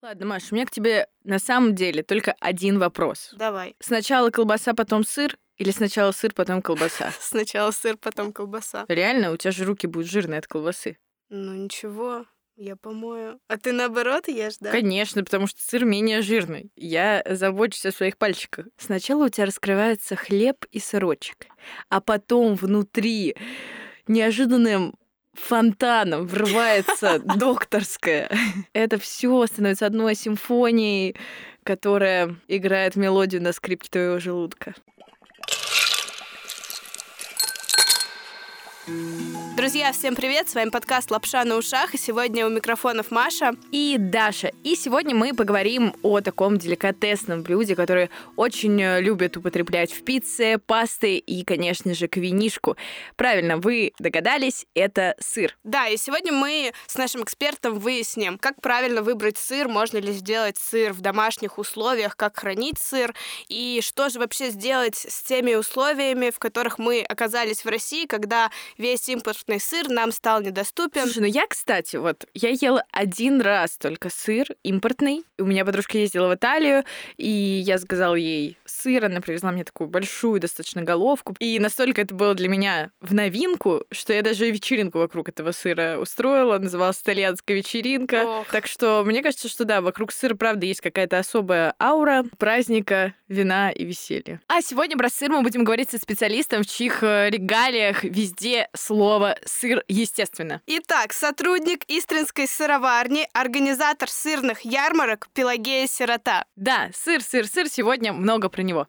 Ладно, Маша, у меня к тебе на самом деле только один вопрос. Давай. Сначала колбаса, потом сыр, или сначала сыр, потом колбаса? Сначала сыр, потом колбаса. Реально, у тебя же руки будут жирные от колбасы. Ну ничего, я помою. А ты наоборот ешь, да? Конечно, потому что сыр менее жирный. Я забочусь о своих пальчиках. Сначала у тебя раскрывается хлеб и сырочек, а потом внутри неожиданным фонтаном врывается докторская. Это все становится одной симфонией, которая играет мелодию на скрипке твоего желудка. Друзья, всем привет! С вами подкаст «Лапша на ушах», и сегодня у микрофонов Маша и Даша. И сегодня мы поговорим о таком деликатесном блюде, которое очень э, любят употреблять в пицце, пасты и, конечно же, к винишку. Правильно, вы догадались, это сыр. Да, и сегодня мы с нашим экспертом выясним, как правильно выбрать сыр, можно ли сделать сыр в домашних условиях, как хранить сыр, и что же вообще сделать с теми условиями, в которых мы оказались в России, когда весь импорт импортный сыр нам стал недоступен. Слушай, ну я, кстати, вот, я ела один раз только сыр импортный. У меня подружка ездила в Италию, и я сказала ей сыр, она привезла мне такую большую достаточно головку. И настолько это было для меня в новинку, что я даже вечеринку вокруг этого сыра устроила, называлась итальянская вечеринка. Ох. Так что мне кажется, что да, вокруг сыра, правда, есть какая-то особая аура праздника, вина и веселья. А сегодня про сыр мы будем говорить со специалистом, в чьих э, регалиях везде слово сыр, естественно. Итак, сотрудник Истринской сыроварни, организатор сырных ярмарок Пелагея Сирота. Да, сыр, сыр, сыр, сегодня много про него.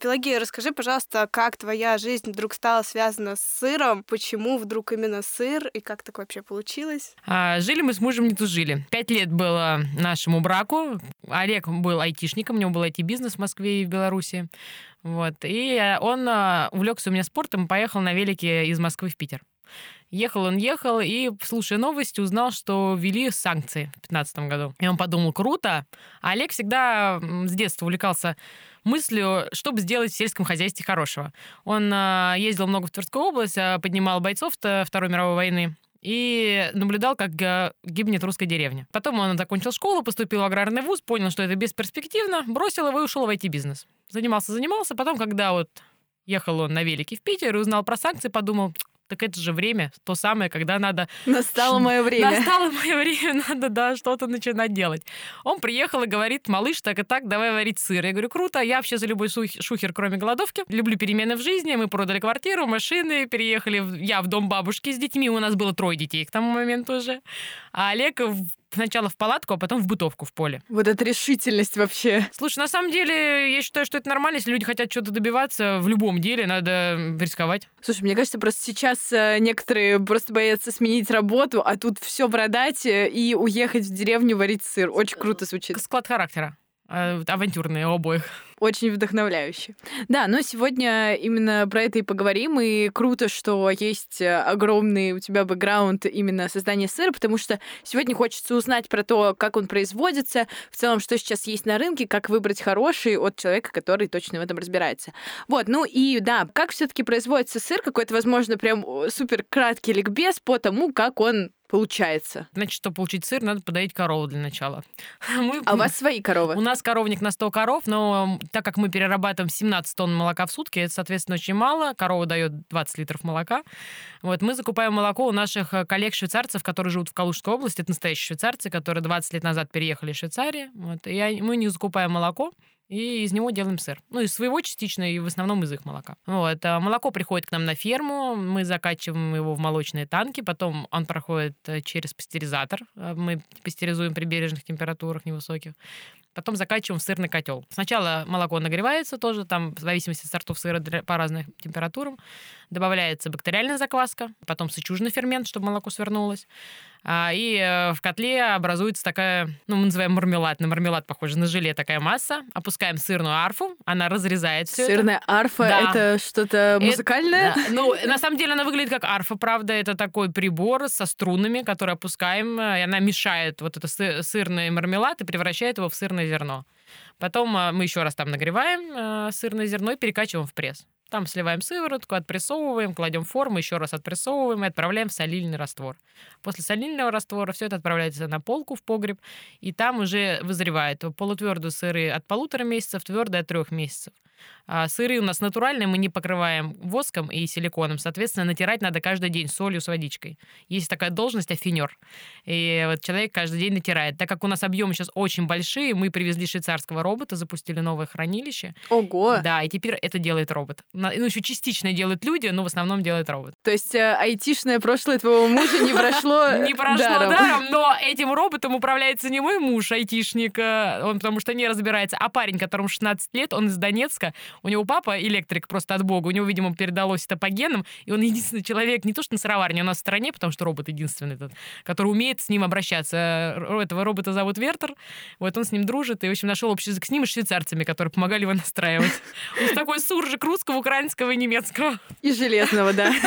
Пелагея, расскажи, пожалуйста, как твоя жизнь вдруг стала связана с сыром? Почему вдруг именно сыр? И как так вообще получилось? А, жили мы с мужем не тужили. Пять лет было нашему браку. Олег был айтишником, у него был IT-бизнес в Москве и в Беларуси. Вот. И он а, увлекся у меня спортом и поехал на велике из Москвы в Питер. Ехал он, ехал, и, слушая новости, узнал, что ввели санкции в 2015 году. И он подумал, круто. А Олег всегда с детства увлекался мыслью, чтобы сделать в сельском хозяйстве хорошего. Он э, ездил много в Тверскую область, э, поднимал бойцов Второй мировой войны и наблюдал, как гибнет русская деревня. Потом он закончил школу, поступил в аграрный вуз, понял, что это бесперспективно, бросил его и ушел в IT-бизнес. Занимался, занимался. Потом, когда вот ехал он на велике в Питер и узнал про санкции, подумал, так это же время, то самое, когда надо... Настало мое время. Настало мое время, надо, да, что-то начинать делать. Он приехал и говорит, малыш, так и так, давай варить сыр. Я говорю, круто, я вообще за любой шухер, кроме голодовки. Люблю перемены в жизни, мы продали квартиру, машины, переехали, в... я в дом бабушки с детьми, у нас было трое детей к тому моменту уже. А Олег сначала в палатку, а потом в бытовку в поле. Вот эта решительность вообще. Слушай, на самом деле, я считаю, что это нормально. Если люди хотят что-то добиваться в любом деле, надо рисковать. Слушай, мне кажется, просто сейчас э, некоторые просто боятся сменить работу, а тут все продать э, и уехать в деревню варить сыр. Очень круто звучит. Склад характера. Э, авантюрные обоих. Очень вдохновляюще. Да, но сегодня именно про это и поговорим. И круто, что есть э, огромный у тебя бэкграунд именно создания сыра, потому что сегодня хочется узнать про то, как он производится, в целом, что сейчас есть на рынке, как выбрать хороший от человека, который точно в этом разбирается. Вот, ну и да, как все таки производится сыр, какой-то, возможно, прям супер краткий ликбез по тому, как он получается. Значит, чтобы получить сыр, надо подоить корову для начала. Мы... А у вас свои коровы? У нас коровник на 100 коров, но так как мы перерабатываем 17 тонн молока в сутки, это, соответственно, очень мало. Корова дает 20 литров молока. Вот, мы закупаем молоко у наших э, коллег-швейцарцев, которые живут в Калужской области. Это настоящие швейцарцы, которые 20 лет назад переехали в Швейцарию. Вот, и мы не закупаем молоко, и из него делаем сыр. Ну, из своего частично, и в основном из их молока. Вот. А молоко приходит к нам на ферму, мы закачиваем его в молочные танки, потом он проходит э, через пастеризатор, э, мы пастеризуем при бережных температурах невысоких, потом закачиваем в сырный котел. Сначала молоко нагревается тоже, там в зависимости от сортов сыра по разным температурам, добавляется бактериальная закваска, потом сычужный фермент, чтобы молоко свернулось, и э, в котле образуется такая, ну, мы называем мармелад, на мармелад похоже на желе такая масса. Опускаем сырную арфу, она разрезает все Сырная это. арфа да. это что-то музыкальное? Это, да. Ну, на самом деле она выглядит как арфа, правда. Это такой прибор со струнами, который опускаем, и она мешает вот это сырный мармелад и превращает его в сырное зерно. Потом э, мы еще раз там нагреваем э, сырное зерно и перекачиваем в пресс. Там сливаем сыворотку, отпрессовываем, кладем в форму, еще раз отпрессовываем и отправляем в солильный раствор. После солильного раствора все это отправляется на полку в погреб, и там уже вызревает полутвердые сыры от полутора месяцев, твердые от трех месяцев. А сыры у нас натуральные, мы не покрываем воском и силиконом. Соответственно, натирать надо каждый день солью с водичкой. Есть такая должность афинер. И вот человек каждый день натирает. Так как у нас объемы сейчас очень большие, мы привезли швейцарского робота, запустили новое хранилище. Ого! Да, и теперь это делает робот. Ну, еще частично делают люди, но в основном делает робот. То есть э, айтишное прошлое твоего мужа не прошло Не прошло даром, но этим роботом управляется не мой муж, айтишник, э, он потому что не разбирается, а парень, которому 16 лет, он из Донецка, у него папа электрик просто от бога, у него, видимо, передалось это по генам, и он единственный человек, не то что на сыроварне, у нас в стране, потому что робот единственный этот, который умеет с ним обращаться. Этого робота зовут Вертер, вот он с ним дружит, и, в общем, нашел общий язык с ним и швейцарцами, которые помогали его настраивать. Он такой суржик русского, украинского и немецкого. И железного, да.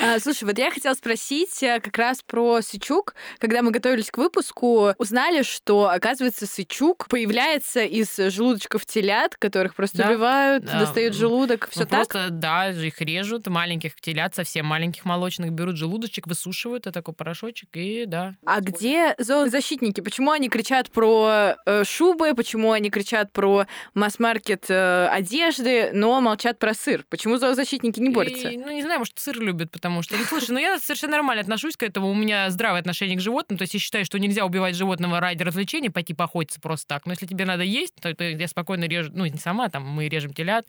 А, слушай, вот я хотела спросить э, как раз про сычук. Когда мы готовились к выпуску, узнали, что, оказывается, сычук появляется из желудочков телят, которых просто. Убивают, да. достают желудок, все ну, так? Просто, да, их режут, маленьких телят, совсем маленьких молочных, берут желудочек, высушивают, это такой порошочек, и да. А где зоозащитники? Почему они кричат про э, шубы, почему они кричат про масс-маркет э, одежды, но молчат про сыр? Почему зоозащитники не борются? И, ну, не знаю, может, сыр любят, потому что... Ну, слушай, ну я совершенно нормально отношусь к этому, у меня здравое отношение к животным, то есть я считаю, что нельзя убивать животного ради развлечения, пойти поохотиться просто так. Но если тебе надо есть, то, то я спокойно режу, ну, не сама, там, мы режем телят,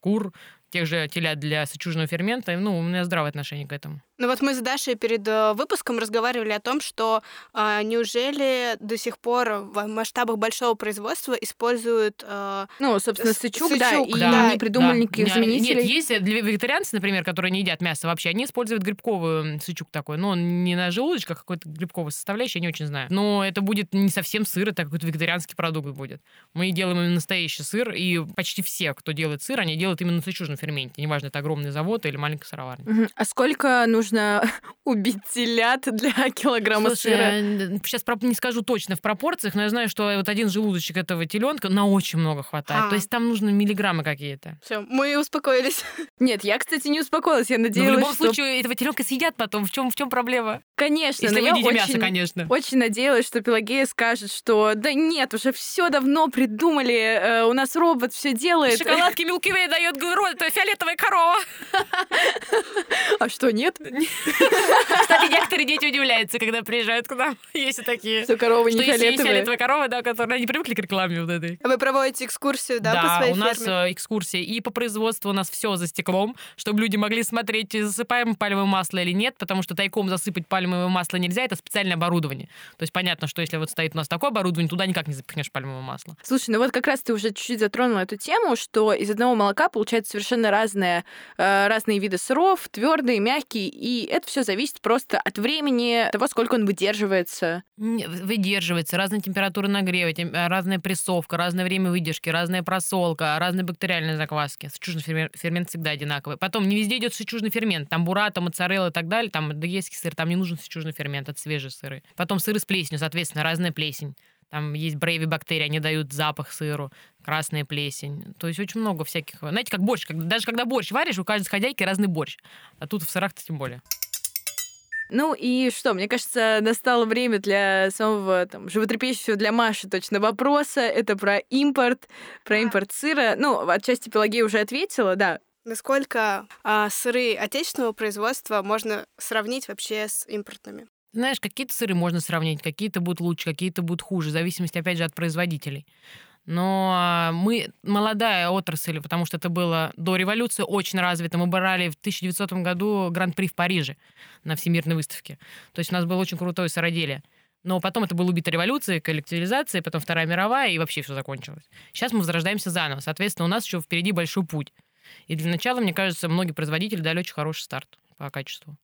кур, тех же телят для сочужного фермента. Ну, у меня здравое отношение к этому. Ну вот мы с Дашей перед э, выпуском разговаривали о том, что э, неужели до сих пор в масштабах большого производства используют... Э, ну, собственно, сычук, сычук да, и да, не придумали да. никаких заменителей. Нет, есть для вегетарианцев, например, которые не едят мясо вообще, они используют грибковую сычук такой. Ну, он не на желудочках, а какой-то грибковый составляющий, я не очень знаю. Но это будет не совсем сыр, это какой-то вегетарианский продукт будет. Мы делаем именно настоящий сыр, и почти все, кто делает сыр, они делают именно на сычужном ферменте. Неважно, это огромный завод или маленькая сыроварня. Угу. А сколько нужно убить телят для килограмма Слушай, сыра? Сейчас не скажу точно в пропорциях, но я знаю, что вот один желудочек этого теленка на очень много хватает. А. То есть там нужны миллиграммы какие-то. Все, мы успокоились. Нет, я, кстати, не успокоилась. Я надеялась, но в любом что... случае этого теленка съедят потом. В чем в чем проблема? Конечно, Если вы едите очень, мясо, конечно. Очень надеялась, что Пелагея скажет, что да нет, уже все давно придумали, э, у нас робот все делает. Шоколадки Milky Way дает фиолетовая корова. А что, нет? Кстати, некоторые дети удивляются, когда приезжают к нам. Есть и такие. Что коровы не фиолетовые. Есть фиолетовая корова, да, которые не привыкли к рекламе вот этой. А вы проводите экскурсию, да, по своей у нас э, экскурсия и по производству у нас все за стеклом, чтобы люди могли смотреть, засыпаем пальмовое масло или нет, потому что тайком засыпать пальмовое масло нельзя, это специальное оборудование. То есть понятно, что если вот стоит у нас такое оборудование, туда никак не запихнешь пальмовое масло. Слушай, ну вот как раз ты уже чуть-чуть затронула эту тему, что из одного молока получается совершенно разные, э, разные виды сыров, твердые, мягкие, и это все зависит просто от времени, того, сколько он выдерживается. Выдерживается, разная температура нагрева, э, разная прессовка, разное время выдержки, разная просолка, разные бактериальные закваски. Сычужный фермент всегда одинаковый. Потом не везде идет сычужный фермент. Там бурата, моцарелла и так далее, там дегейский сыр, там не нужен сычужный фермент, это свежие сыры. Потом сыры с плесенью, соответственно, разная плесень. Там есть брейви бактерии, они дают запах сыру, красная плесень. То есть очень много всяких. Знаете, как борщ. Когда, даже когда борщ варишь, у каждой хозяйки разный борщ. А тут в сырах-то тем более. Ну и что, мне кажется, настало время для самого там, животрепещущего для Маши точно вопроса. Это про импорт, про импорт сыра. Ну, отчасти Пелагея уже ответила, да. Насколько а, сыры отечественного производства можно сравнить вообще с импортными? Знаешь, какие-то сыры можно сравнить, какие-то будут лучше, какие-то будут хуже, в зависимости, опять же, от производителей. Но а, мы молодая отрасль, потому что это было до революции очень развито. Мы брали в 1900 году гран-при в Париже на Всемирной выставке. То есть у нас было очень крутое сыроделие. Но потом это было убито революцией, коллективизацией, потом Вторая мировая, и вообще все закончилось. Сейчас мы возрождаемся заново. Соответственно, у нас еще впереди большой путь. И для начала, мне кажется, многие производители дали очень хороший старт по качеству.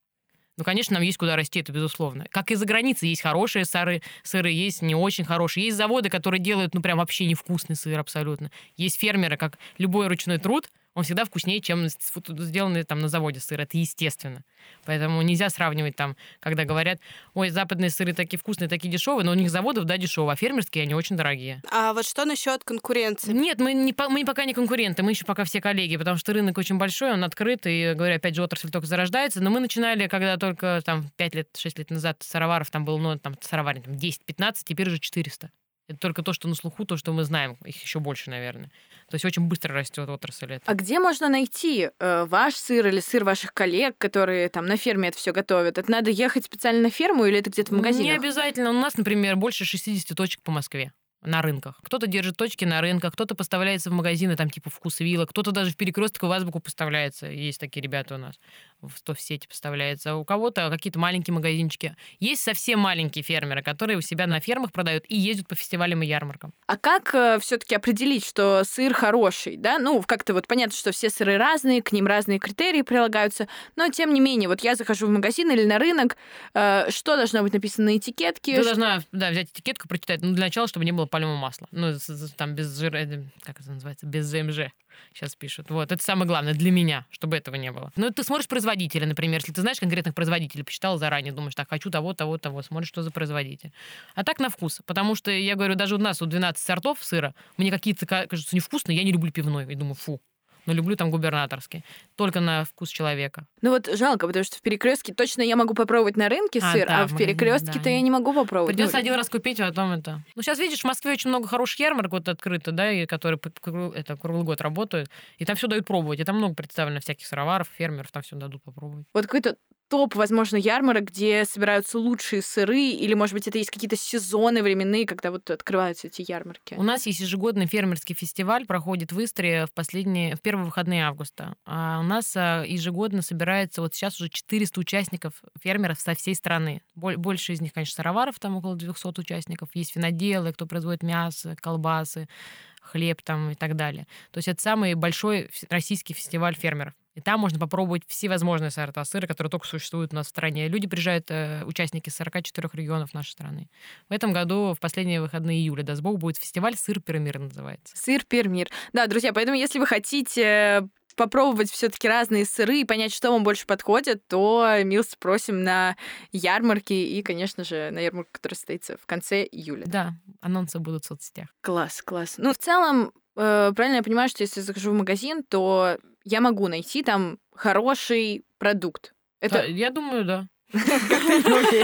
Ну, конечно, нам есть куда расти, это безусловно. Как и за границей есть хорошие сыры, сыры есть не очень хорошие. Есть заводы, которые делают, ну, прям вообще невкусный сыр абсолютно. Есть фермеры, как любой ручной труд, Он всегда вкуснее, чем сделанный там на заводе сыр. Это естественно. Поэтому нельзя сравнивать там, когда говорят, ой, западные сыры такие вкусные, такие дешевые, но у них заводов, да, дешевые, а фермерские они очень дорогие. А вот что насчет конкуренции? Нет, мы, не, мы пока не конкуренты, мы еще пока все коллеги, потому что рынок очень большой, он открыт, и, говорю, опять же, отрасль только зарождается. Но мы начинали, когда только там 5 лет, 6 лет назад сыроваров там было, ну, там сыроварен там 10-15, теперь уже 400. Это только то, что на слуху, то, что мы знаем. Их еще больше, наверное. То есть очень быстро растет отрасль. Это. А где можно найти э, ваш сыр или сыр ваших коллег, которые там на ферме это все готовят? Это надо ехать специально на ферму или это где-то в магазине? Не обязательно. У нас, например, больше 60 точек по Москве на рынках. Кто-то держит точки на рынках, кто-то поставляется в магазины, там типа вкус вилла, кто-то даже в перекресток в азбуку поставляется. Есть такие ребята у нас. В, то в сети поставляется. У кого-то какие-то маленькие магазинчики. Есть совсем маленькие фермеры, которые у себя на фермах продают и ездят по фестивалям и ярмаркам. А как э, все-таки определить, что сыр хороший? Да? Ну, как-то вот понятно, что все сыры разные, к ним разные критерии прилагаются, но тем не менее, вот я захожу в магазин или на рынок, э, что должно быть написано на этикетке? Ты должна да, взять этикетку, прочитать. Ну, для начала, чтобы не было пальмового масла. Ну, там без жира, э, как это называется, без ЗМЖ сейчас пишут. Вот, это самое главное для меня, чтобы этого не было. Ну, ты смотришь производителя, например, если ты знаешь конкретных производителей, посчитал заранее, думаешь, так, хочу того, того, того, смотришь, что за производитель. А так на вкус, потому что, я говорю, даже у нас у 12 сортов сыра, мне какие-то кажутся невкусные, я не люблю пивной, и думаю, фу, но люблю там губернаторский. Только на вкус человека. Ну вот жалко, потому что в перекрестке точно я могу попробовать на рынке а, сыр, да, а в перекрестке-то да. я не могу попробовать. Придется ну, один раз купить, а потом это. Ну, сейчас видишь, в Москве очень много хороших ярмарок вот открыто, да, и которые это круглый год работают. И там все дают пробовать. И там много представлено всяких сыроваров, фермеров, там все дадут попробовать. Вот какой-то топ, возможно, ярмарок, где собираются лучшие сыры, или, может быть, это есть какие-то сезоны временные, когда вот открываются эти ярмарки? У нас есть ежегодный фермерский фестиваль, проходит в Истре в последние, в первые выходные августа. А у нас а, ежегодно собирается вот сейчас уже 400 участников фермеров со всей страны. Больше из них, конечно, сыроваров, там около 200 участников. Есть виноделы, кто производит мясо, колбасы, хлеб там и так далее. То есть это самый большой российский фестиваль фермеров. И там можно попробовать всевозможные сорта сыра, которые только существуют у нас в стране. Люди приезжают, э, участники 44 регионов нашей страны. В этом году, в последние выходные июля, даст Бог, будет фестиваль «Сыр Пермир» называется. «Сыр Пермир». Да, друзья, поэтому если вы хотите попробовать все-таки разные сыры и понять, что вам больше подходит, то Милс просим на ярмарки и, конечно же, на ярмарку, которая состоится в конце июля. Да, анонсы будут в соцсетях. Класс, класс. Ну, в целом, э, правильно я понимаю, что если я захожу в магазин, то я могу найти там хороший продукт. Это... Я думаю, да.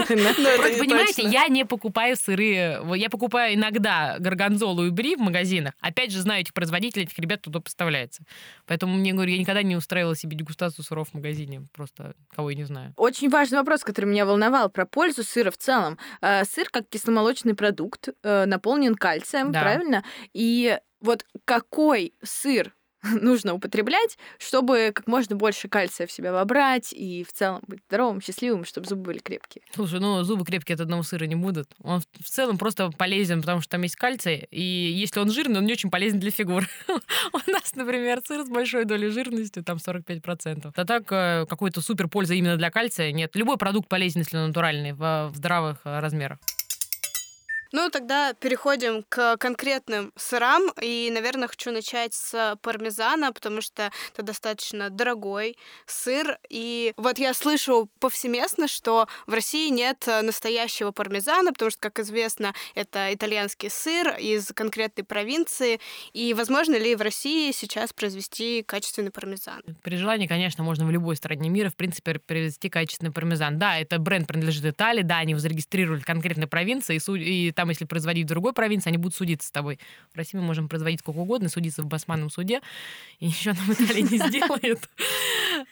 Понимаете, я не покупаю сыры. Я покупаю иногда горгонзолу и бри в магазинах. Опять же, знаю этих производителей, этих ребят туда поставляется. Поэтому мне, говорю, я никогда не устраивала себе дегустацию сыров в магазине. Просто кого я не знаю. Очень важный вопрос, который меня волновал, про пользу сыра в целом. Э, сыр как кисломолочный продукт э, наполнен кальцием, правильно? И вот какой сыр нужно употреблять, чтобы как можно больше кальция в себя вобрать и в целом быть здоровым, счастливым, чтобы зубы были крепкие. Слушай, ну зубы крепкие от одного сыра не будут. Он в целом просто полезен, потому что там есть кальций, и если он жирный, он не очень полезен для фигуры. У нас, например, сыр с большой долей жирности, там 45%. А так э, какой-то супер пользы именно для кальция нет. Любой продукт полезен, если он натуральный, в здравых э, размерах. Ну, тогда переходим к конкретным сырам. И, наверное, хочу начать с пармезана, потому что это достаточно дорогой сыр. И вот я слышу повсеместно, что в России нет настоящего пармезана, потому что, как известно, это итальянский сыр из конкретной провинции. И возможно ли в России сейчас произвести качественный пармезан? При желании, конечно, можно в любой стране мира, в принципе, произвести качественный пармезан. Да, это бренд принадлежит Италии, да, они его зарегистрировали в конкретной провинции, и там, если производить в другой провинции, они будут судиться с тобой. В России мы можем производить сколько угодно, судиться в басманном суде, и ничего нам Италия не сделает.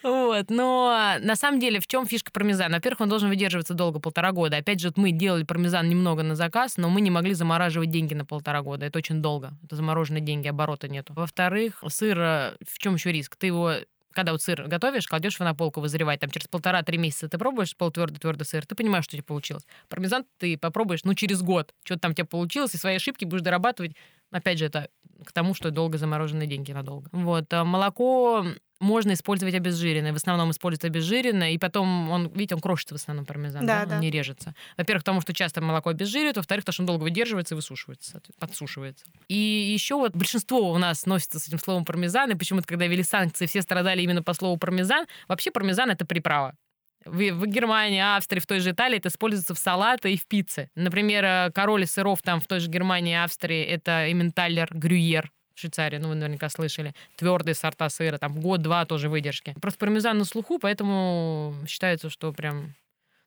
Вот. Но на самом деле в чем фишка пармезана? Во-первых, он должен выдерживаться долго, полтора года. Опять же, мы делали пармезан немного на заказ, но мы не могли замораживать деньги на полтора года. Это очень долго. Это замороженные деньги, оборота нету. Во-вторых, сыр, в чем еще риск? Ты его когда вот сыр готовишь, кладешь его на полку вызревать, там через полтора-три месяца ты пробуешь полутвердый твердый сыр, ты понимаешь, что тебе получилось. Пармезан ты попробуешь, ну, через год, что там тебе получилось, и свои ошибки будешь дорабатывать. Опять же, это к тому, что долго замороженные деньги надолго. Вот. А молоко можно использовать обезжиренное. В основном используют обезжиренное, и потом он, видите, он крошится в основном пармезан, Да, да, да. он не режется. Во-первых, потому что часто молоко обезжиривают, во-вторых, потому что он долго выдерживается и высушивается, подсушивается. И еще вот большинство у нас носится с этим словом пармезан, и почему-то, когда ввели санкции, все страдали именно по слову пармезан. Вообще пармезан — это приправа. В, в Германии, Австрии, в той же Италии это используется в салаты и в пицце. Например, э, король сыров там в той же Германии Австрии это Эмменталлер Грюйер Швейцарии, ну, вы наверняка слышали. Твердые сорта сыра, там год-два тоже выдержки. Просто пармезан на слуху, поэтому считается, что прям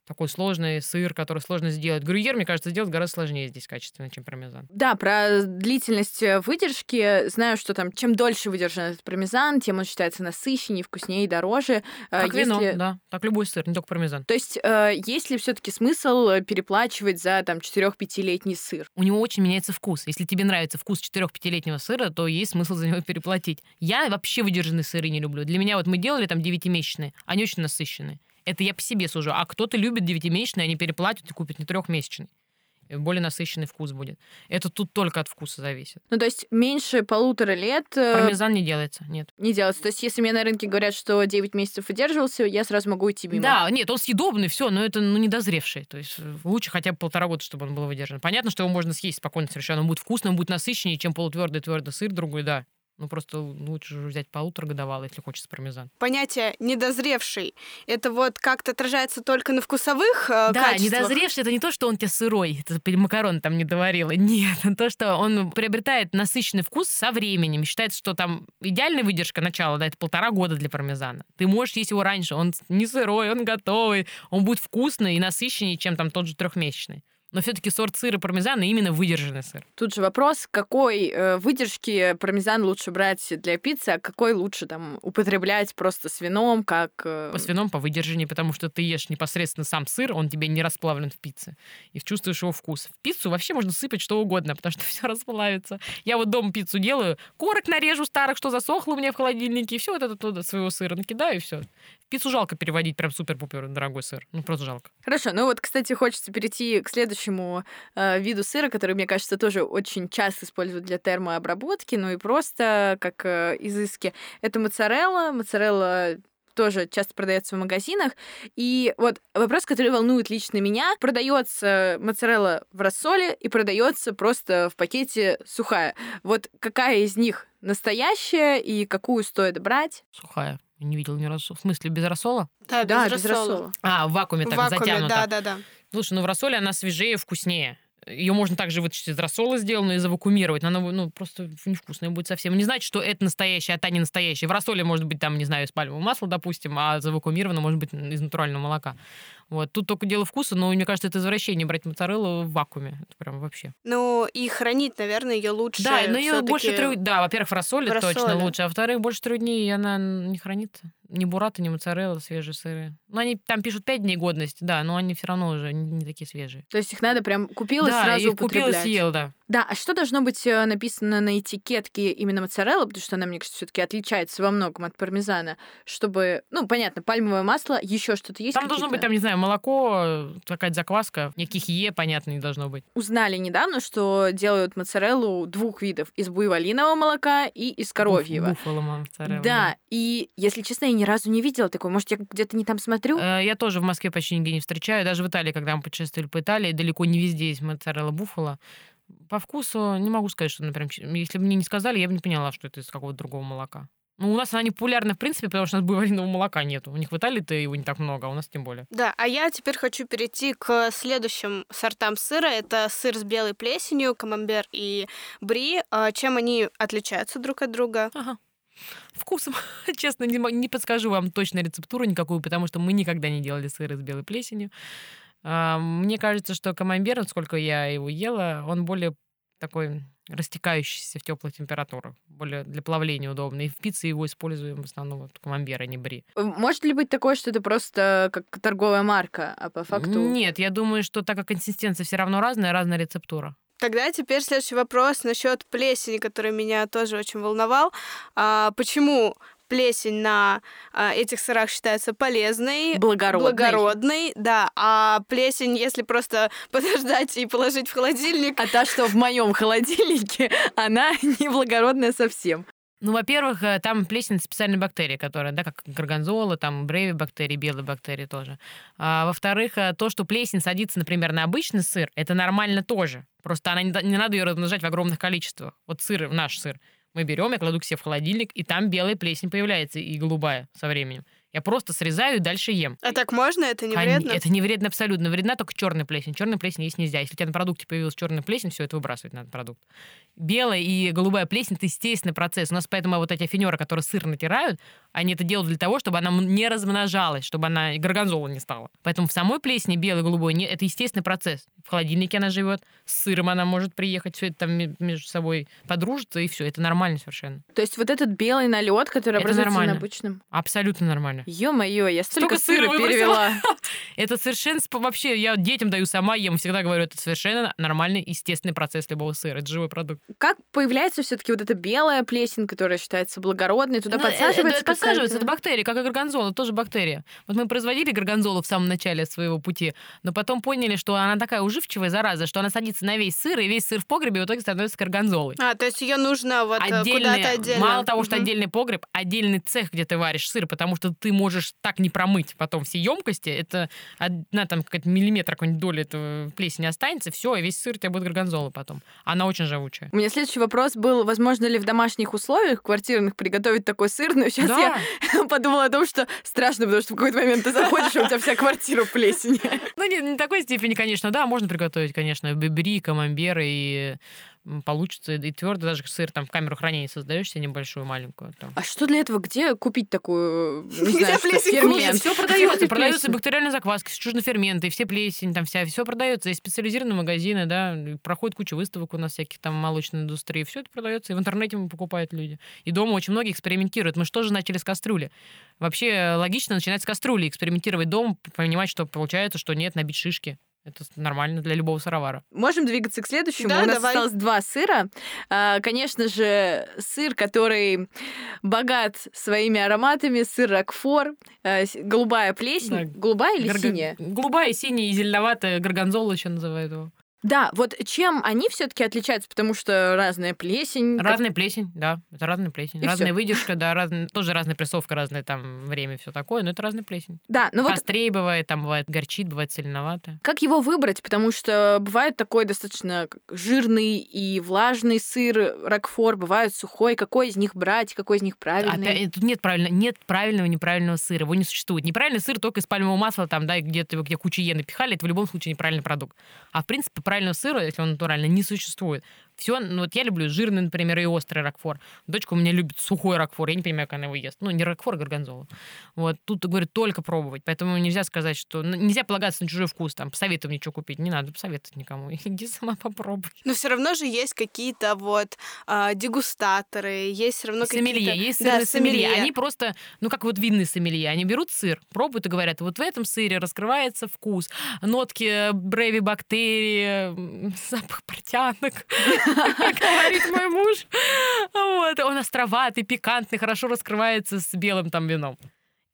такой сложный сыр, который сложно сделать. Грюйер, мне кажется, сделать гораздо сложнее здесь качественно, чем пармезан. Да, про длительность э, выдержки знаю, что там чем дольше выдержан этот пармезан, тем он считается насыщеннее, вкуснее, дороже. Э, Как вино, если- да. Так любой сыр, не только пармезан. То есть, э, есть ли все-таки смысл э, переплачивать за там 4-5-летний сыр? у него очень меняется вкус. Если тебе нравится вкус 4-5-летнего сыра, то есть смысл за него переплатить. Я вообще выдержанные сыры не люблю. Для меня вот мы делали там 9-месячные, они очень насыщенные. Это я по себе сужу. А кто-то любит 9-месячные, они переплатят и купят не трехмесячный. Более насыщенный вкус будет. Это тут только от вкуса зависит. Ну, то есть, меньше полутора лет э, Пармезан не делается, нет. не делается. То есть, если мне на рынке говорят, что 9 месяцев выдерживался, я сразу могу идти мимо. Да, нет, он съедобный, все, но это ну, недозревший. То есть э, лучше хотя бы полтора года, чтобы он был выдержан. Понятно, что его можно съесть спокойно совершенно. Он будет вкусным, он будет насыщеннее, чем полутвердый твердый сыр другой, да. Ну, просто лучше же взять полуторагодовалый, если хочется пармезан. Понятие недозревший. Это вот как-то отражается только на вкусовых э, Да, качествах? недозревший это не то, что он тебе сырой, это макарон там не доварила. Нет, то, что он приобретает насыщенный вкус со временем. Считается, что там идеальная выдержка начала, да, это полтора года для пармезана. Ты можешь есть его раньше, он не сырой, он готовый, он будет вкусный и насыщеннее, чем там тот же трехмесячный. Но все-таки сорт сыра пармезана именно выдержанный сыр. Тут же вопрос, какой э, выдержки пармезан лучше брать для пиццы, а какой лучше там употреблять просто с вином, как... э, По свином, по выдержанней, потому что ты ешь непосредственно сам сыр, он тебе не расплавлен в пицце. И чувствуешь его вкус. В пиццу вообще можно сыпать что угодно, потому что все расплавится. Я вот дома пиццу делаю, корок нарежу старых, что засохло у меня в холодильнике, и все вот это туда своего сыра накидаю, и все. В пиццу жалко переводить прям супер-пупер дорогой сыр. Ну, просто жалко. Хорошо, ну вот, кстати, хочется перейти к следующему э, виду сыра, который, мне кажется, тоже очень часто используют для термообработки, ну и просто как э, изыски. Это моцарелла. Моцарелла тоже часто продается в магазинах. И вот вопрос, который волнует лично меня, продается моцарелла в рассоле и продается просто в пакете сухая. Вот какая из них настоящая и какую стоит брать? Сухая. Не видел ни разу. В смысле, без рассола? Да, да, без рассола. А, в вакууме В так вакууме, затянуто. да, да, да. Слушай, ну в рассоле она свежее, вкуснее. Ее можно также вытащить из рассола сделанную и завакуумировать, но она ну, просто невкусная будет совсем. Не значит, что это настоящая, а та не настоящая. В рассоле может быть там, не знаю, из пальмового масла, допустим, а завакуумировано может быть из натурального молока. Вот. Тут только дело вкуса, но мне кажется, это извращение брать моцареллу в вакууме. Это прям вообще. Ну, и хранить, наверное, ее лучше. да, но ее больше трех... Да, во-первых, в рассоле, в точно лучше, а во-вторых, больше трех дней она не хранится. Ни бурата, ни моцарелла, свежие сыры. Ну, они там пишут пять дней годности, да, но они все равно уже не, не такие свежие. То есть их надо прям купил и да, сразу их купил и употреблять. съел, да. Да, а что должно быть э, написано на этикетке именно моцарелла, потому что она, мне кажется, все-таки отличается во многом от пармезана, чтобы, ну, понятно, пальмовое масло, еще что-то есть. Там должно быть, там, не знаю, молоко, какая-то закваска, никаких Е, понятно, не должно быть. Узнали недавно, что делают моцареллу двух видов: из буйволиного молока и из коровьего. Буффало моцарелла, Да, и если честно, я ни разу не видела такой. Может, я где-то не там смотрю? Э, Я тоже в Москве почти нигде не встречаю. Даже в Италии, когда мы путешествовали по Италии, далеко не везде есть моцарелла буффало. По вкусу не могу сказать, что, например, если бы мне не сказали, я бы не поняла, что это из какого-то другого молока. Ну, у нас она не популярна, в принципе, потому что у нас буйволиного молока нету. У них в Италии-то его не так много, а у нас тем более. Да, а я теперь хочу перейти к следующим сортам сыра. Это сыр с белой плесенью, камамбер и бри. А Чем они отличаются друг от друга? Ага. Вкусом, честно, не, не подскажу вам точно рецептуру никакую, потому что мы никогда не делали сыр с белой плесенью. А, Мне кажется, что камамбер, сколько я его ела, он более такой растекающийся в теплых температурах, более для плавления удобный. И в пицце его используем в основном вот камамбер, а не бри. Э, Может ли быть такое, что это просто как торговая марка, а по факту... Нет, я думаю, что так как консистенция все равно разная, разная рецептура. Тогда теперь следующий вопрос насчет плесени, который меня тоже очень волновал. А, почему плесень на а, этих сырах считается полезной? Благородной. Благородной, да. А плесень, если просто подождать и положить в холодильник, А та, что в моем холодильнике, она не благородная совсем. Ну, во-первых, э, там плесень это специальные бактерии, которые, да, как горгонзола, там брейви бактерии, белые бактерии тоже. А, во-вторых, э, то, что плесень садится, например, на обычный сыр, это нормально тоже. Просто она не, не надо ее размножать в огромных количествах. Вот сыр, наш сыр, мы берем, я кладу к себе в холодильник, и там белая плесень появляется, и голубая со временем. Я просто срезаю и дальше ем. А так можно? Это не вредно? Это не вредно абсолютно. Вредна только черная плесень. Черная плесень есть нельзя. Если у тебя на продукте появилась черная плесень, все это выбрасывать надо продукт. Белая и голубая плесень это естественный процесс. У нас поэтому вот эти афинеры, которые сыр натирают, они это делают для того, чтобы она не размножалась, чтобы она и горгонзола не стала. Поэтому в самой плесени белой и голубой не, это естественный процесс. В холодильнике она живет, с сыром она может приехать, все это там ме- между собой подружится, и все. Это нормально совершенно. То есть вот этот белый налет, который Это образуется нормально. на обычном. Абсолютно нормально. Ё-моё, я столько, Столько сыра сыра перевела. Это совершенно вообще, я детям даю сама, ем, всегда говорю, это совершенно нормальный, естественный процесс любого сыра. Это живой продукт. Как появляется все-таки вот эта белая плесень, которая считается благородной, туда Ну, э, подсаживается это подсаживается, это бактерия, как и горгонзола, тоже бактерия. Вот мы производили горгонзолу в самом начале своего пути, но потом поняли, что она такая уживчивая зараза, что она садится на весь сыр, и весь сыр в погребе в итоге становится горгонзолой. А, то есть ее нужно вот э, куда-то отдельно. мало того, что отдельный погреб, отдельный цех, где ты варишь сыр, потому что ты можешь так не промыть потом все емкости, это одна там какая-то миллиметр какой-нибудь доли этого плесени останется, все, и весь сыр у тебя будет горгонзола потом. Она очень живучая. У меня следующий вопрос был, возможно ли в домашних условиях квартирных приготовить такой сыр, но сейчас Да. я подумала о том, что страшно, потому что в какой-то момент ты заходишь, и у тебя вся квартира в плесени. Ну, не, не такой степени, конечно, да, можно приготовить, конечно, бри, камамбер, и получится и твердо, даже сыр там в камеру хранения создаешь себе небольшую, маленькую. Там. А что для этого? Где купить такую, не Где знаю, что, фермент? Все продается, продаются бактериальные закваски, чужные ферменты, все плесень, там вся, все продается. Есть специализированные магазины, да, проходит куча выставок у нас всяких там молочной индустрии. Все это продается, и в интернете покупают люди. И дома очень многие экспериментируют. Мы что же начали с кастрюли? Вообще э, логично начинать с кастрюли, экспериментировать дома, понимать, что получается, что нет, набить шишки. Это нормально для любого сыровара. Можем двигаться к следующему. Да, У нас давай. осталось два сыра. А, Конечно же, сыр, который богат своими ароматами, сыр Рокфор, с- голубая плесень. Да. Голубая или Горго- синяя? Голубая, синяя и зеленоватая, горгонзола еще называют его. Да, вот чем они все-таки отличаются, потому что разная плесень. как- Разная плесень, да, это разная плесень. И разная всё. выдержка, да, разная, тоже разная прессовка, разное там время, все такое, но это разная плесень. Да, ну вот Острее бывает, там бывает горчит, бывает соленовато. как его выбрать? Потому что бывает такой достаточно как жирный и влажный сыр Рокфор, бывает сухой. Какой из них брать, какой из них правильный? Опять, тут нет, правильно, нет правильного и неправильного сыра, его не существует. Неправильный сыр только из пальмового масла, там, да, где-то где кучу е напихали, это в любом случае неправильный продукт. А в принципе правильного сыра, если он натуральный, не существует. Все, ну вот я люблю жирный, например, и острый ракфор. Дочка у меня любит сухой ракфор, я не понимаю, как она его ест. Ну, не ракфор, а горгонзола. Вот, тут, говорит, только пробовать. Поэтому нельзя сказать, что... Нельзя полагаться на чужой вкус, там, посоветуй мне, что купить. Не надо посоветовать никому. Иди сама попробуй. Но все равно же есть какие-то вот а, дегустаторы, есть все равно сомелье, какие-то... есть Да, сырные сомелье. Они просто, ну как вот винные сомелье, они берут сыр, пробуют и говорят, вот в этом сыре раскрывается вкус, нотки брейви бактерии, запах портянок, говорит мой муж. Вот, он островатый, пикантный, хорошо раскрывается с белым там вином.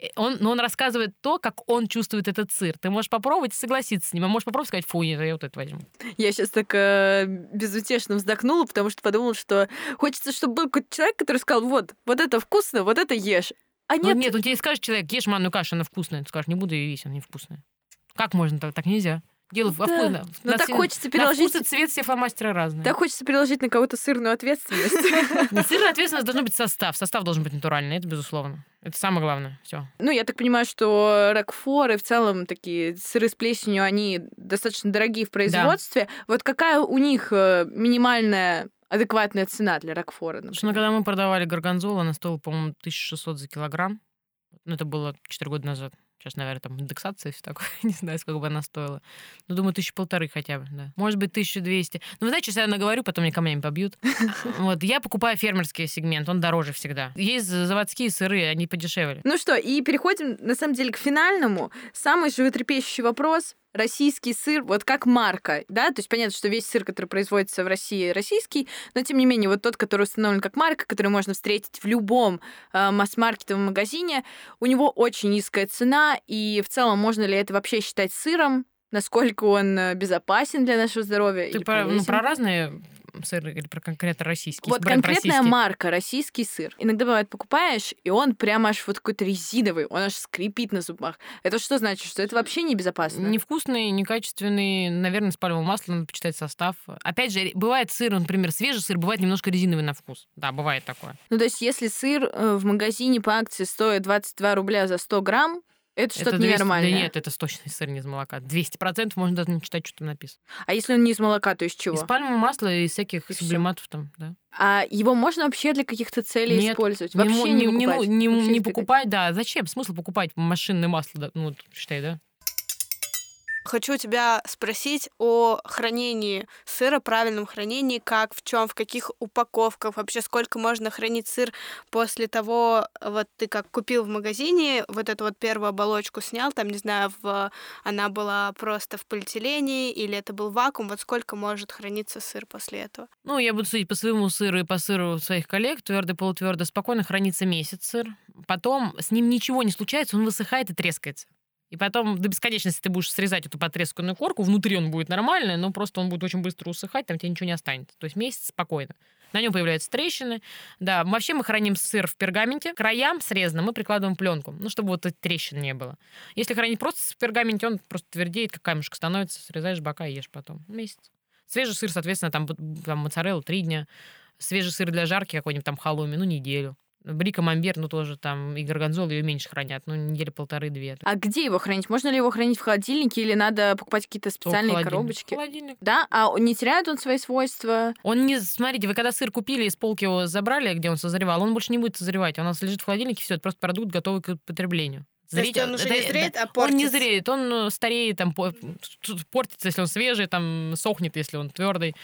И Он, но он рассказывает то, как он чувствует этот сыр. Ты можешь попробовать и согласиться с ним, а можешь попробовать сказать, фу, нет, я вот это возьму. Я сейчас так э, безутешно вздохнула, потому что подумала, что хочется, чтобы был какой-то человек, который сказал, вот, вот это вкусно, вот это ешь. А Ну, нет, нет, он тебе скажет человек, ешь манную кашу, она вкусная. Ты скажешь, не буду ее есть, она невкусная. Как можно так? Так нельзя. Дело Да, вкусно. но На так все- хочется На переложить... вкус и цвет все фломастеры разные. Так хочется переложить на кого-то сырную ответственность. На сырная ответственность должен быть состав. Состав должен быть натуральный, это безусловно. Это самое главное. Все. Ну, я так понимаю, что ракфоры в целом такие сыры с плесенью, они достаточно дорогие в производстве. Вот какая у них э, минимальная адекватная цена для ракфора? Потому что например? когда мы продавали горгонзолу, она стоила, по-моему, 1600 за килограмм. Ну, это было 4 года назад. Сейчас, наверное, там индексация все такое. Не знаю, сколько бы она стоила. Ну, думаю, тысячи полторы хотя бы, да. Может быть, 1200. Ну, вы знаете, сейчас я наговорю, потом меня камнями побьют. Вот, я покупаю фермерский сегмент, он дороже всегда. Есть заводские сыры, они подешевле. Ну что, и переходим, на самом деле, к финальному. Самый животрепещущий вопрос. Российский сыр, вот как марка, да? То есть понятно, что весь сыр, который производится в России, российский, но тем не менее, вот тот, который установлен как марка, который можно встретить в любом э, масс-маркетовом магазине, у него очень низкая цена, и в целом можно ли это вообще считать сыром? Насколько он э, безопасен для нашего здоровья? Ты про, ну, про разные сыр или про конкретно российский? Вот конкретная российский? марка, российский сыр. Иногда бывает покупаешь, и он прям аж вот какой-то резиновый, он аж скрипит на зубах. Это что значит? Что это вообще небезопасно? Невкусный, некачественный, наверное, с пальмовым маслом, надо почитать состав. Опять же, бывает сыр, например, свежий сыр, бывает немножко резиновый на вкус. Да, бывает такое. Ну, то есть, если сыр э, в магазине по акции стоит 22 рубля за 100 грамм, это что-то 200 ненормальное. Да нет, это сточный сыр не из молока. 200% можно даже не читать, что там написано. А если он не из молока, то из чего? Из пальмового масла и всяких И сублиматов там, да. А его можно вообще для каких-то целей Нет, использовать? Не Вообще мо- не, не, покупать? не- Вообще не избегать? покупать, да. Зачем? Смысл покупать машинное масло, да, ну, считай, да? Хочу тебя спросить о хранении сыра, правильном хранении, как, в чем, в каких упаковках, вообще сколько можно хранить сыр после того, вот ты как купил в магазине, вот эту вот первую оболочку снял, там, не знаю, в, она была просто в полиэтилене или это был вакуум, вот сколько может храниться сыр после этого? Ну, я буду судить по своему сыру и по сыру своих коллег, твердый, полутвердый, спокойно хранится месяц сыр. Потом с ним ничего не случается, он высыхает и трескается. И потом до бесконечности ты будешь срезать эту потресканную корку, внутри он будет нормальный, но просто он будет очень быстро усыхать, там тебе ничего не останется. То есть месяц спокойно. На нем появляются трещины. Да, вообще мы храним сыр в пергаменте. К краям срезано мы прикладываем пленку, ну, чтобы вот этих трещин не было. Если хранить просто в пергаменте, он просто твердеет, как камешек становится, срезаешь бока и ешь потом. Месяц. Свежий сыр, соответственно, там, там моцарелла три дня. Свежий сыр для жарки какой-нибудь там халуми, ну, неделю. Бри камамбер, ну, тоже там, и горгонзол ее меньше хранят, ну, недели полторы-две. А где его хранить? Можно ли его хранить в холодильнике или надо покупать какие-то специальные Холодильник. коробочки? Холодильник. Да? А не теряет он свои свойства? Он не... Смотрите, вы когда сыр купили, из полки его забрали, где он созревал, он больше не будет созревать. Он у нас лежит в холодильнике, все, это просто продукт, готовый к потреблению. То есть он уже это- не зреет, а Он не портится? зреет, он э, стареет, там, по- портится, если он свежий, там, сохнет, если он твердый.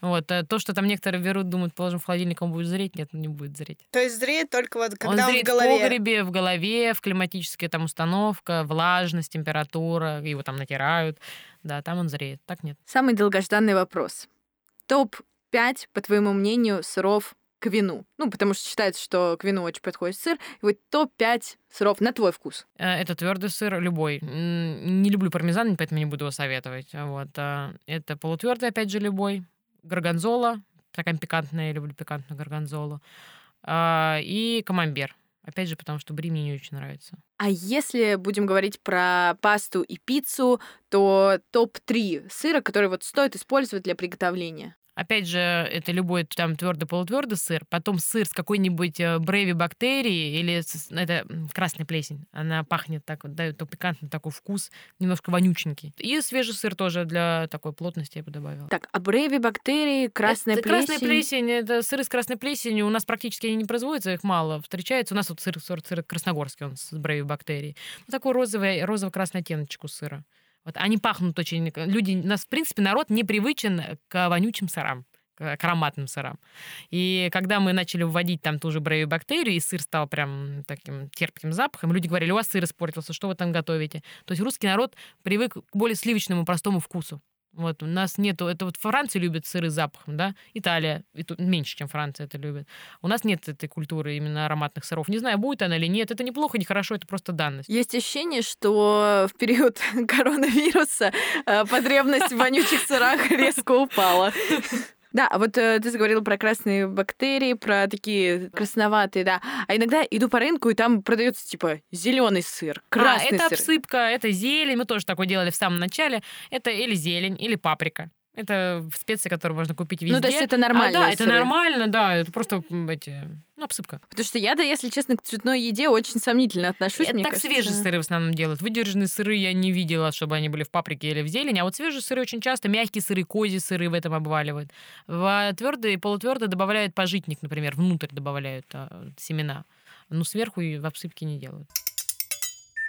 Вот. а То, что там некоторые берут, думают, положим в холодильник, он будет зреть, нет, он не будет зреть. То есть зреет только вот он когда он, зреет в голове. в погребе, в голове, в климатическая там установка, влажность, температура, его там натирают. Да, там он зреет. Так нет. Самый долгожданный вопрос. Топ-5, по твоему мнению, сыров к вину. Ну, потому что считается, что к вину очень подходит сыр. И вот топ-5 сыров на твой вкус. Э, Это твердый сыр, любой. Не люблю пармезан, поэтому не буду его советовать. Вот. а, Это полутвердый, опять же, любой. Горгонзола. Такая пикантная, я люблю пикантную горгонзолу. А, И камамбер. Опять же, потому что бри мне не очень нравится. А если будем говорить про пасту и пиццу, то топ-3 сыра, которые вот стоит использовать для приготовления. Опять же, это любой там твердый полутвердый сыр, потом сыр с какой-нибудь э, брейви бактерии или с- это красная плесень. Она пахнет так, вот, дает пикантный такой вкус, немножко вонюченький. И свежий сыр тоже для такой плотности я бы добавила. Так, а брейви, бактерии, красная это плесень. Красная плесень, это сыры с красной плесенью. У нас практически они не производятся, их мало встречается. У нас вот сыр, сорт сыра красногорский, он с брейви бактерий. Ну, такой розовый, розово-красный оттеночек у сыра. Вот, они пахнут очень... Люди, у нас, в принципе, народ не привычен к вонючим сырам к ароматным сырам. И когда мы начали вводить там ту же брейви бактерию, и сыр стал прям таким терпким запахом, люди говорили, у вас сыр испортился, что вы там готовите? То есть русский народ привык к более сливочному, простому вкусу. Вот, у нас нету, это вот Франция любит сыры с запахом, да, Италия и тут меньше, чем Франция это любит. У нас нет этой культуры именно ароматных сыров. Не знаю, будет она или нет, это неплохо, не хорошо, это просто данность. Есть ощущение, что в период коронавируса э, потребность в вонючих сырах резко упала. Да, а вот э, ты заговорил про красные бактерии, про такие красноватые, да. А иногда иду по рынку, и там продается типа зеленый сыр, А, красный это сыр. обсыпка, это зелень, мы тоже такое делали в самом начале. Это или зелень, или паприка. Это специи, которые можно купить везде. Ну, то есть это А, нормально. да, это нормально, да, это просто эти, ну, обсыпка. Потому что я, да, если честно, к цветной еде очень сомнительно отношусь. Это так кажется. свежие сыры в основном делают. Выдержанные сыры я не видела, чтобы они были в паприке или в зелени. А вот свежие сыры очень часто, мягкие сыры, козьи сыры в этом обваливают. В твердые и полутвердые добавляют пожитник, например, внутрь добавляют а, семена. Ну, сверху и в обсыпке не делают.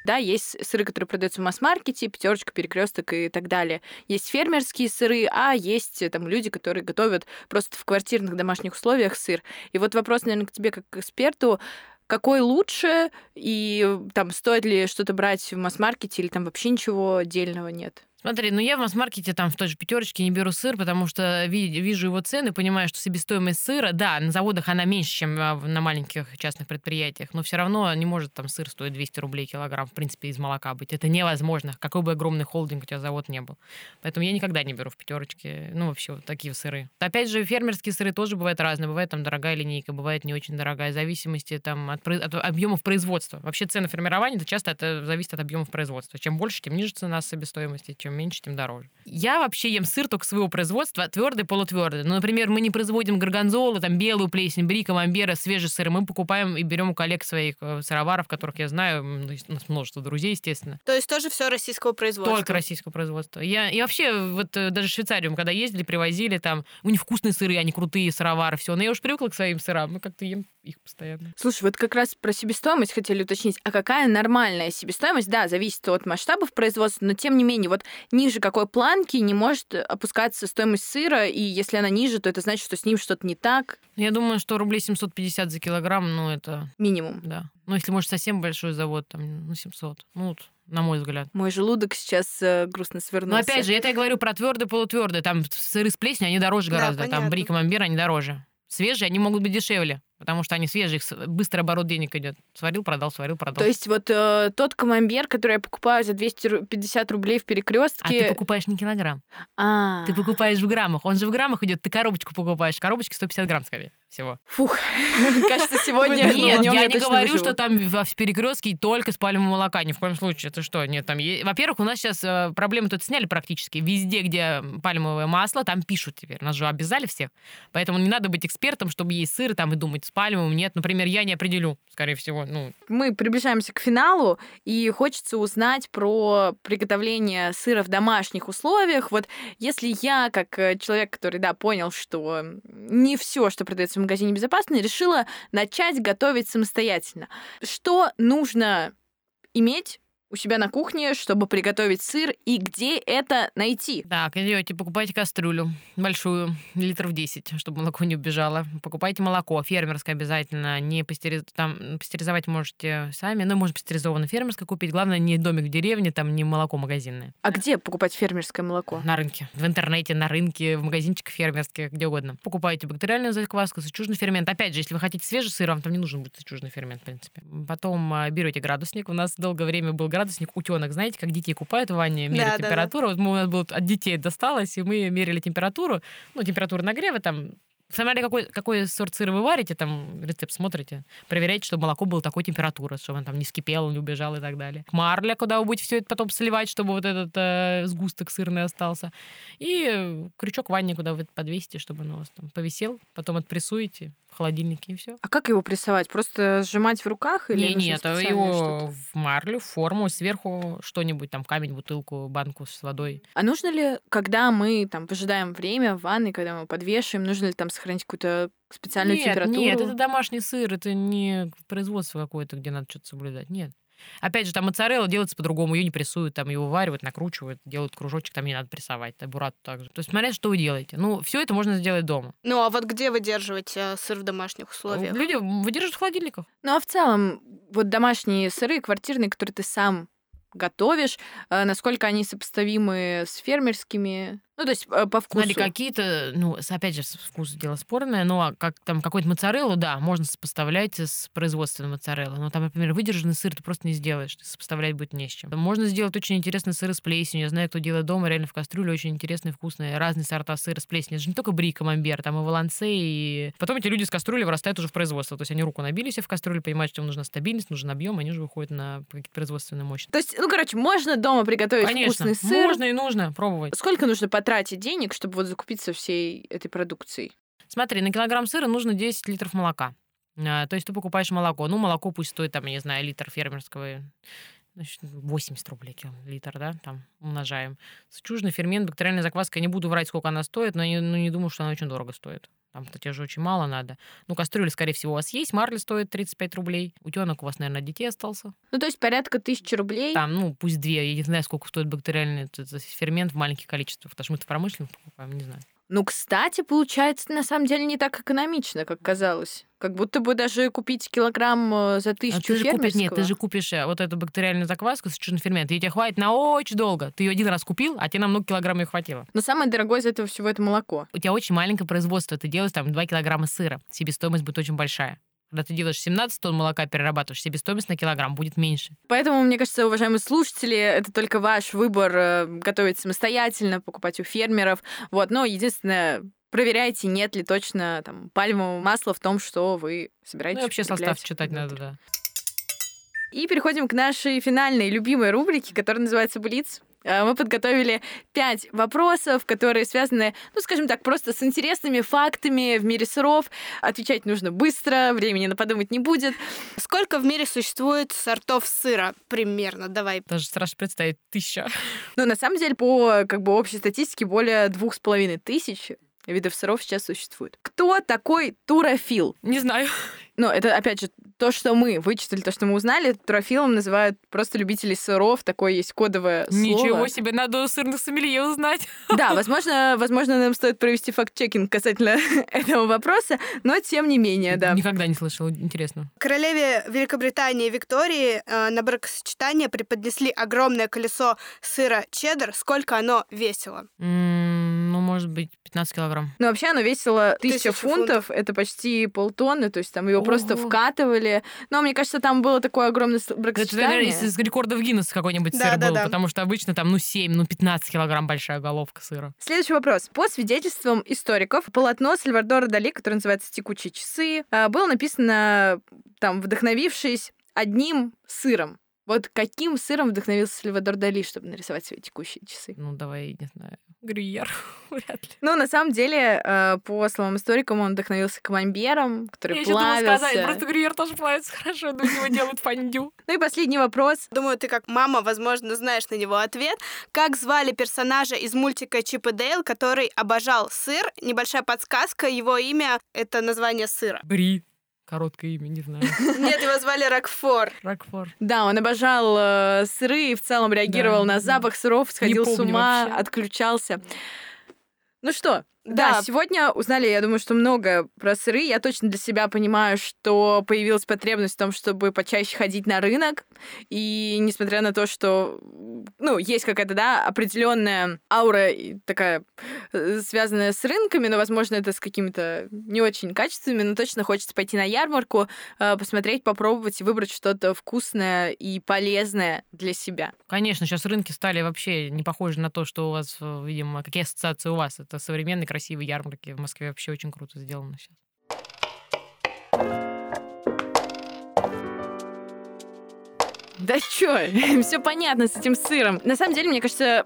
Да, есть сыры, которые продаются в масс-маркете, пятерочка, перекресток и так далее. Есть фермерские сыры, а есть э, там люди, которые готовят просто в квартирных домашних условиях сыр. И вот вопрос, наверное, к тебе как к эксперту. Какой лучше, и э, там стоит ли что-то брать в масс-маркете, или там вообще ничего отдельного нет? Смотри, ну я в масс-маркете там в той же пятерочке не беру сыр, потому что ви- вижу его цены, понимаю, что себестоимость сыра, да, на заводах она меньше, чем а, на маленьких частных предприятиях, но все равно не может там сыр стоить 200 рублей килограмм, в принципе, из молока быть. Это невозможно, какой бы огромный холдинг у тебя завод не был. Поэтому я никогда не беру в пятерочке, ну, вообще вот такие сыры. Опять же, фермерские сыры тоже бывают разные. Бывает там дорогая линейка, бывает не очень дорогая, в зависимости там от, от объемов производства. Вообще цены формирования, это часто это зависит от объемов производства. Чем больше, тем ниже цена себестоимости, чем меньше, тем дороже. Я вообще ем сыр только своего производства, твердый, полутвердый. Ну, например, мы не производим горгонзолы, там белую плесень, бри, камамбера, свежий сыр. Мы покупаем и берем у коллег своих э, сыроваров, которых я знаю, ну, у нас множество друзей, естественно. То есть тоже все российского производства. Только российского производства. Я, и вообще, вот э, даже в Швейцарию, мы когда ездили, привозили там, у них вкусные сыры, они крутые, сыровары, все. Но я уже привыкла к своим сырам, мы как-то ем их постоянно. Слушай, вот как раз про себестоимость хотели уточнить. А какая нормальная себестоимость? Да, зависит от масштабов производства, но тем не менее, вот ниже какой планки не может опускаться стоимость сыра, и если она ниже, то это значит, что с ним что-то не так. Я думаю, что рублей 750 за килограмм, ну, это, Минимум. да. Ну, если, может, совсем большой завод, там, ну, 700. Ну, вот, на мой взгляд. Мой желудок сейчас э, грустно Но свернулся. опять же, это я говорю про твердый, полутвердый. Там сыры с плесенью, они дороже Да, гораздо. Там понятно. бри, камамбер, они дороже. Свежие, они могут быть дешевле, потому что они свежие, их быстрый оборот денег идет. Сварил, продал, сварил, продал. То есть вот э, тот камамбер, который я покупаю за 250 рублей в а ты перекрестке. покупаешь не килограмм. А, Ты покупаешь в граммах. Он же в граммах идет. Ты коробочку покупаешь. Коробочки 150 грамм, скорее всего. Фух, кажется, сегодня Нет, я не говорю, что там в перекрестке только с пальмового молока. Ни в коем случае. Это что? Нет, там Во-первых, у нас сейчас э, проблемы тут сняли практически. Везде, где пальмовое масло, там пишут теперь. Нас же обязали всех. Поэтому не надо быть экспертом, чтобы есть сыр там и думать, пальмовым нет. Например, я не определю, скорее всего. Ну, Мы приближаемся к финалу, и хочется узнать про приготовление сыра в домашних условиях. Вот если я, как э, человек, который, да, понял, что не все, что продается в магазине, безопасно, решила начать готовить самостоятельно. Что нужно иметь у себя на кухне, чтобы приготовить сыр, и где это найти? Так, идете, покупайте кастрюлю большую, литров 10, чтобы молоко не убежало. Покупайте молоко, фермерское обязательно. Не пастериз... там, пастеризовать можете сами, но можно пастеризованное фермерское купить. Главное, не домик в деревне, там не молоко магазинное. А где покупать фермерское молоко? На рынке. В интернете, на рынке, в магазинчиках фермерских, где угодно. Покупайте бактериальную закваску, сычужный фермент. Опять же, если вы хотите свежий сыр, вам там не нужен будет сычужный фермент, в принципе. Потом а, берете градусник. У нас долгое время был градусник утенок. Знаете, как детей купают в ванне, меряют Да-да-да. температуру. Вот мы, у нас был от детей досталось, и мы мерили температуру. Ну, температуру нагрева там Смотря какой, какой сорт сыра вы варите, там рецепт смотрите, проверяйте, чтобы молоко было такой температуры, чтобы он там не скипел, не убежал и так далее. Марля, куда вы будете все это потом сливать, чтобы вот этот э, сгусток сырный остался. И крючок в ванне, куда вы подвесите, чтобы он у вас там повисел, потом отпрессуете в холодильнике и все. А как его прессовать? Просто сжимать в руках или Не, нет, специальное его что-то? в марлю, в форму, сверху что-нибудь, там камень, бутылку, банку с водой. А нужно ли, когда мы там выжидаем время в ванной, когда мы подвешиваем, нужно ли там сохранить какую-то специальную нет, температуру? Нет, это домашний сыр, это не производство какое-то, где надо что-то соблюдать. Нет. Опять же, там моцарелла делается по-другому, ее не прессуют, там ее варивают, накручивают, делают кружочек, там не надо прессовать, да, бурату также. То есть смотря, что вы делаете. Ну, все это можно сделать дома. Ну, а вот где выдерживать э, сыр в домашних условиях? Люди выдерживают в холодильниках. Ну а в целом, вот домашние сыры, квартирные, которые ты сам готовишь, э, насколько они сопоставимы с фермерскими? Ну, то есть э, по вкусу. Смотри, какие-то, ну, опять же, вкус дело спорное, но а как там какой-то моцареллу, да, можно сопоставлять с производственным моцареллой. Но там, например, выдержанный сыр ты просто не сделаешь, сопоставлять будет не с чем. Можно сделать очень интересные сыры с плесенью. Я знаю, кто делает дома, реально в кастрюле очень интересные, вкусные, разные сорта сыра с плесенью. Это же не только бри, камамбер, там и волонце, и... Потом эти люди с кастрюли вырастают уже в производство. То есть они руку набили себе в кастрюлю, понимают, что им нужна стабильность, нужен объем, они уже выходят на какие-то производственные мощности. То есть, ну, короче, можно дома приготовить Конечно, вкусный сыр. можно и нужно пробовать. Сколько нужно потратить денег, чтобы вот закупиться всей этой продукцией? Смотри, на килограмм сыра нужно 10 литров молока. А, То есть ты покупаешь молоко. Ну, молоко пусть стоит, там, я не знаю, литр фермерского, значит, 80 рублей кил- литр, да, там умножаем. Сычужный фермент, бактериальная закваска, я не буду врать, сколько она стоит, но не, ну, не думаю, что она очень дорого стоит. Там же очень мало надо. Ну, кастрюля, скорее всего, у вас есть. Марли стоит 35 рублей. Утенок у вас, наверное, детей остался. Ну, то есть порядка тысячи рублей. Там, ну, пусть две. Я не знаю, сколько стоит бактериальный фермент в маленьких количествах. Потому что мы-то промышленных покупаем, не знаю. Ну, кстати, получается, на самом деле не так экономично, как казалось. Как будто бы даже купить килограмм э, за А тысячу ты же купишь, нет, ты же купишь э, вот эту бактериальную закваску с фермент, и тебе хватит на очень долго. Ты ее один раз купил, а тебе на много килограмм ее хватило. Но самое дорогое из этого всего это молоко. У тебя очень маленькое производство, ты делаешь там 2 килограмма сыра, себестоимость будет очень большая. Когда ты делаешь 17 тонн молока, перерабатываешь, себестоимость на килограмм будет меньше. Поэтому, мне кажется, уважаемые слушатели, это только ваш выбор э, готовить самостоятельно, покупать у фермеров. Вот, но единственное, проверяйте, нет ли точно там пальмового масла в том, что вы собираетесь Ну вообще состав читать внутри. надо, да. И переходим к нашей финальной любимой рубрике, которая называется «Блиц». Э, Мы подготовили пять вопросов, которые связаны, ну, скажем так, просто с интересными фактами в мире сыров. Отвечать нужно быстро, времени на подумать не будет. Сколько в мире существует сортов сыра? Примерно, давай. Даже страшно представить, тысяча. Ну, на самом деле, по как бы общей статистике, более двух с половиной тысяч видов сыров сейчас существует. Кто такой турофил? Не знаю. Ну, это, опять же, то, что мы вычислили, то, что мы узнали, турофилом называют просто любителей сыров, такое есть кодовое слово. Ничего себе, надо у сырных сомелье узнать. Да, возможно, возможно, нам стоит провести факт-чекинг касательно этого вопроса, но тем не менее, да. Никогда не слышала, интересно. Королеве Великобритании Виктории э, на бракосочетание преподнесли огромное колесо сыра чеддер. Сколько оно весило? Ну, может быть, 15 килограмм. Ну, вообще оно весило тысяча Тысячу фунтов, это почти полтонны, то есть там его просто Ого. вкатывали. Но мне кажется, там было такое огромное с- Это, бракосочетание. наверное, из рекордов Гиннесса какой-нибудь Да, сыр да, был, да. потому что обычно там, ну, 7, ну, 15 килограмм большая головка сыра. Следующий вопрос. По свидетельствам историков, полотно Сальвадора Дали, которое называется «Текучие часы», а, было написано, там, вдохновившись одним сыром. Вот каким сыром вдохновился Сальвадор Дали, чтобы нарисовать свои текущие часы? Ну, давай, не знаю, грюйер. Вряд ли. Ну, на самом деле, э, по словам историкам, он вдохновился камамбером, который Я плавился. сказать, просто грюйер тоже плавится хорошо, но него делают фондю. Ну и последний вопрос. Думаю, ты как мама, возможно, знаешь на него ответ. Как звали персонажа из мультика Чип и Дейл, который обожал сыр? Небольшая подсказка, его имя — это название сыра. Бри. Короткое имя, не знаю. Нет, его звали Рокфор. Рокфор. Да, он обожал э, сыры и в целом реагировал Да, на да. запах сыров, сходил с ума, вообще. отключался. Ну что, да. Да. сегодня узнали, я думаю, что много про сыры. Я точно для себя понимаю, что появилась потребность в том, чтобы почаще ходить на рынок. И несмотря на то, что, ну, есть какая-то, да, определенная аура такая э, связанная с рынками, но, возможно, это с какими-то не очень качественными, но точно хочется пойти на ярмарку, э, посмотреть, попробовать и выбрать что-то вкусное и полезное для себя. Конечно, сейчас рынки стали вообще не похожи на то, что у вас, э, видимо, какие ассоциации у вас. Это современные красивые ярмарки в Москве вообще очень круто сделано сейчас. Да чё, все понятно с этим сыром. На самом деле, мне кажется,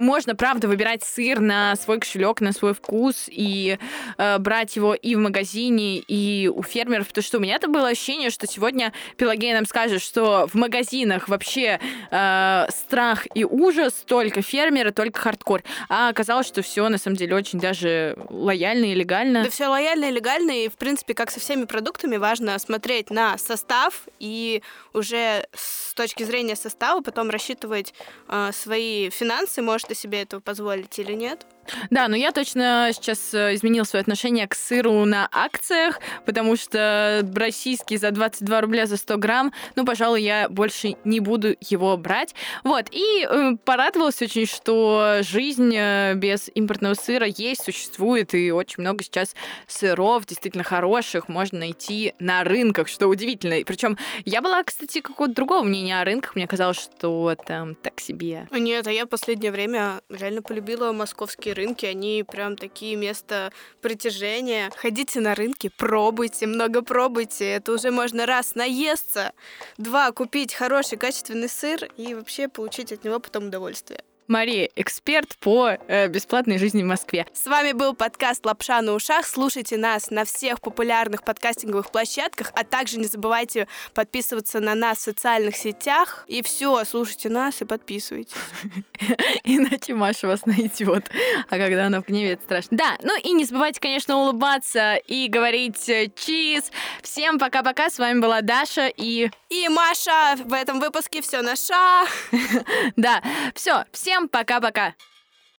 можно, правда, выбирать сыр на свой кошелек, на свой вкус и э, брать его и в магазине, и у фермеров, потому что у меня-то было ощущение, что сегодня Пелагея нам скажет, что в магазинах вообще э, страх и ужас, только фермеры, только хардкор. А оказалось, что все на самом деле очень даже лояльно и легально. Да все лояльно и легально, и, в принципе, как со всеми продуктами, важно смотреть на состав и уже с точки зрения состава потом рассчитывать э, свои финансы, может ты себе этого позволить или нет. Да, но я точно сейчас э, изменил свое отношение к сыру на акциях, потому что российский за 22 рубля за 100 грамм, ну, пожалуй, я больше не буду его брать. Вот, и э, порадовалась очень, что жизнь э, без импортного сыра есть, существует, и очень много сейчас сыров действительно хороших можно найти на рынках, что удивительно. Причем я была, кстати, какого-то другого мнения о рынках, мне казалось, что там так себе. Нет, а я в последнее время реально полюбила московские рынки. Они прям такие места притяжения. Ходите на рынки, пробуйте, много пробуйте. Это уже можно раз наесться, два купить хороший качественный сыр и вообще получить от него потом удовольствие. Мария, эксперт по э, бесплатной жизни в Москве. С вами был подкаст «Лапша на ушах». Слушайте нас на всех популярных подкастинговых площадках, а также не забывайте подписываться на нас в социальных сетях. И все, слушайте нас и подписывайтесь. Иначе Маша вас найдет. А когда она в гневе, это страшно. Да, ну и не забывайте, конечно, улыбаться и говорить э, чиз. Всем пока-пока. С вами была Даша и... И Маша в этом выпуске все наша. Да, все, всем пока-пока.